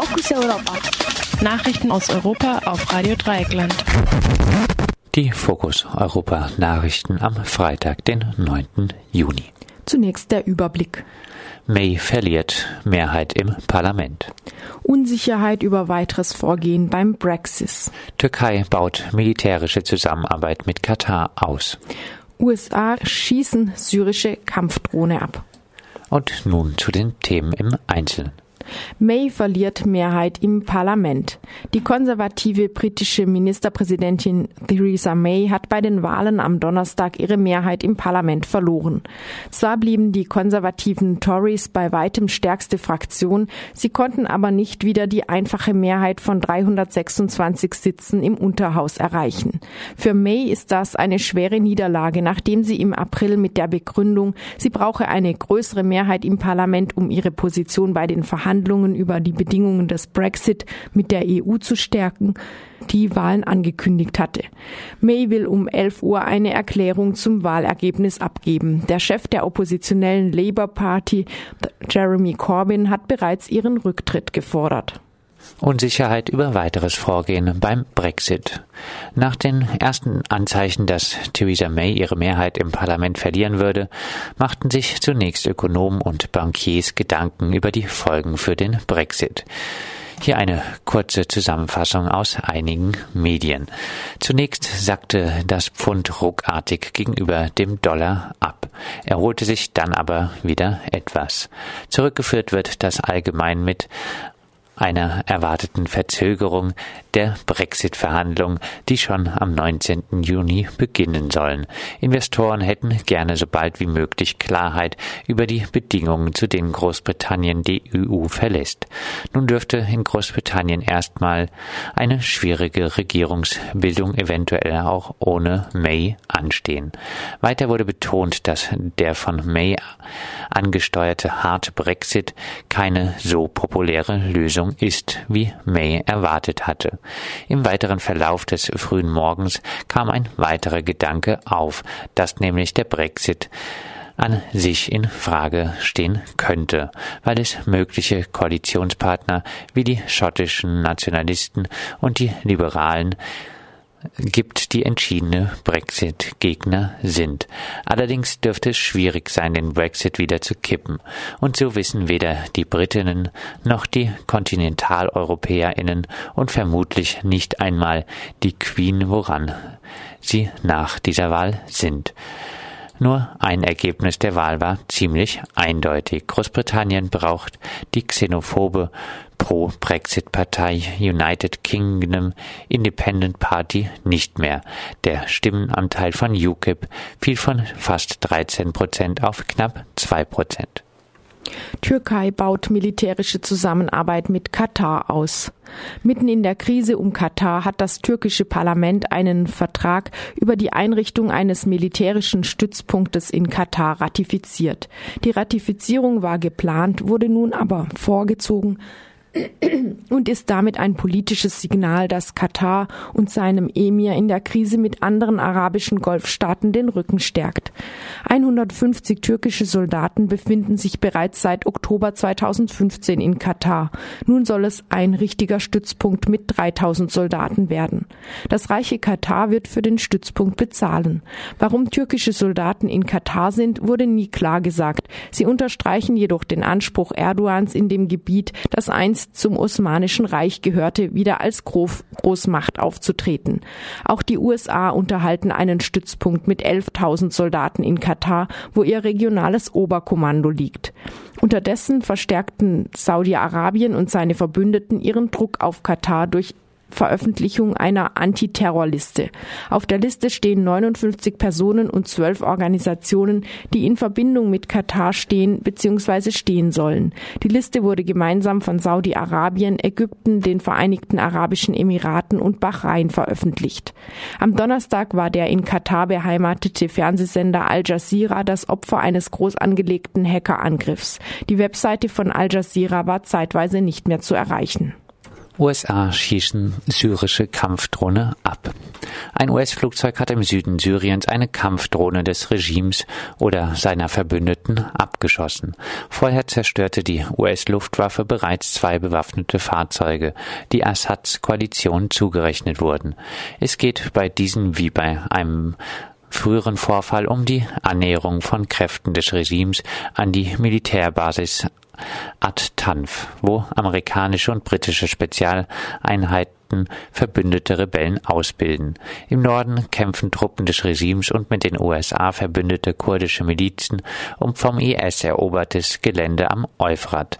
Fokus Europa. Nachrichten aus Europa auf Radio Dreieckland. Die Fokus Europa Nachrichten am Freitag, den 9. Juni. Zunächst der Überblick. May verliert Mehrheit im Parlament. Unsicherheit über weiteres Vorgehen beim Brexit. Türkei baut militärische Zusammenarbeit mit Katar aus. USA schießen syrische Kampfdrohne ab. Und nun zu den Themen im Einzelnen. May verliert Mehrheit im Parlament. Die konservative britische Ministerpräsidentin Theresa May hat bei den Wahlen am Donnerstag ihre Mehrheit im Parlament verloren. Zwar blieben die konservativen Tories bei weitem stärkste Fraktion, sie konnten aber nicht wieder die einfache Mehrheit von 326 Sitzen im Unterhaus erreichen. Für May ist das eine schwere Niederlage, nachdem sie im April mit der Begründung, sie brauche eine größere Mehrheit im Parlament, um ihre Position bei den Verhandlungen Verhandlungen über die Bedingungen des Brexit mit der EU zu stärken, die Wahlen angekündigt hatte. May will um 11 Uhr eine Erklärung zum Wahlergebnis abgeben. Der Chef der oppositionellen Labour Party, Jeremy Corbyn, hat bereits ihren Rücktritt gefordert. Unsicherheit über weiteres Vorgehen beim Brexit. Nach den ersten Anzeichen, dass Theresa May ihre Mehrheit im Parlament verlieren würde, machten sich zunächst Ökonomen und Bankiers Gedanken über die Folgen für den Brexit. Hier eine kurze Zusammenfassung aus einigen Medien. Zunächst sackte das Pfund ruckartig gegenüber dem Dollar ab, erholte sich dann aber wieder etwas. Zurückgeführt wird das allgemein mit einer erwarteten Verzögerung der Brexit-Verhandlungen, die schon am 19. Juni beginnen sollen. Investoren hätten gerne so bald wie möglich Klarheit über die Bedingungen, zu denen Großbritannien die EU verlässt. Nun dürfte in Großbritannien erstmal eine schwierige Regierungsbildung eventuell auch ohne May anstehen. Weiter wurde betont, dass der von May angesteuerte harte Brexit keine so populäre Lösung Lösung ist, wie May erwartet hatte. Im weiteren Verlauf des frühen Morgens kam ein weiterer Gedanke auf, dass nämlich der Brexit an sich in Frage stehen könnte, weil es mögliche Koalitionspartner wie die schottischen Nationalisten und die Liberalen gibt, die entschiedene Brexit-Gegner sind. Allerdings dürfte es schwierig sein, den Brexit wieder zu kippen. Und so wissen weder die Britinnen noch die Kontinentaleuropäerinnen und vermutlich nicht einmal die Queen, woran sie nach dieser Wahl sind. Nur ein Ergebnis der Wahl war ziemlich eindeutig. Großbritannien braucht die xenophobe Pro-Brexit-Partei United Kingdom Independent Party nicht mehr. Der Stimmenanteil von UKIP fiel von fast 13 Prozent auf knapp 2 Prozent. Türkei baut militärische Zusammenarbeit mit Katar aus. Mitten in der Krise um Katar hat das türkische Parlament einen Vertrag über die Einrichtung eines militärischen Stützpunktes in Katar ratifiziert. Die Ratifizierung war geplant, wurde nun aber vorgezogen, und ist damit ein politisches Signal, dass Katar und seinem Emir in der Krise mit anderen arabischen Golfstaaten den Rücken stärkt. 150 türkische Soldaten befinden sich bereits seit Oktober 2015 in Katar. Nun soll es ein richtiger Stützpunkt mit 3000 Soldaten werden. Das reiche Katar wird für den Stützpunkt bezahlen. Warum türkische Soldaten in Katar sind, wurde nie klar gesagt. Sie unterstreichen jedoch den Anspruch Erdogans in dem Gebiet, das einst zum Osmanischen Reich gehörte, wieder als Großmacht aufzutreten. Auch die USA unterhalten einen Stützpunkt mit 11.000 Soldaten in Katar, wo ihr regionales Oberkommando liegt. Unterdessen verstärkten Saudi-Arabien und seine Verbündeten ihren Druck auf Katar durch Veröffentlichung einer Antiterrorliste. Auf der Liste stehen 59 Personen und 12 Organisationen, die in Verbindung mit Katar stehen bzw. stehen sollen. Die Liste wurde gemeinsam von Saudi-Arabien, Ägypten, den Vereinigten Arabischen Emiraten und Bahrain veröffentlicht. Am Donnerstag war der in Katar beheimatete Fernsehsender Al Jazeera das Opfer eines groß angelegten Hackerangriffs. Die Webseite von Al Jazeera war zeitweise nicht mehr zu erreichen. USA schießen syrische Kampfdrohne ab. Ein US-Flugzeug hat im Süden Syriens eine Kampfdrohne des Regimes oder seiner Verbündeten abgeschossen. Vorher zerstörte die US-Luftwaffe bereits zwei bewaffnete Fahrzeuge, die Assads Koalition zugerechnet wurden. Es geht bei diesen wie bei einem früheren Vorfall um die Annäherung von Kräften des Regimes an die Militärbasis At-Tanf, wo amerikanische und britische Spezialeinheiten verbündete Rebellen ausbilden. Im Norden kämpfen Truppen des Regimes und mit den USA verbündete kurdische Milizen um vom IS erobertes Gelände am Euphrat.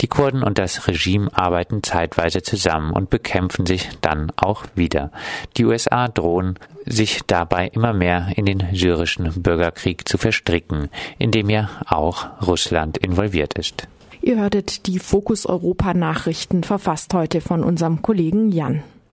Die Kurden und das Regime arbeiten zeitweise zusammen und bekämpfen sich dann auch wieder. Die USA drohen sich dabei immer mehr in den syrischen Bürgerkrieg zu verstricken, in dem ja auch Russland involviert ist. Ihr hörtet die Fokus Europa Nachrichten, verfasst heute von unserem Kollegen Jan.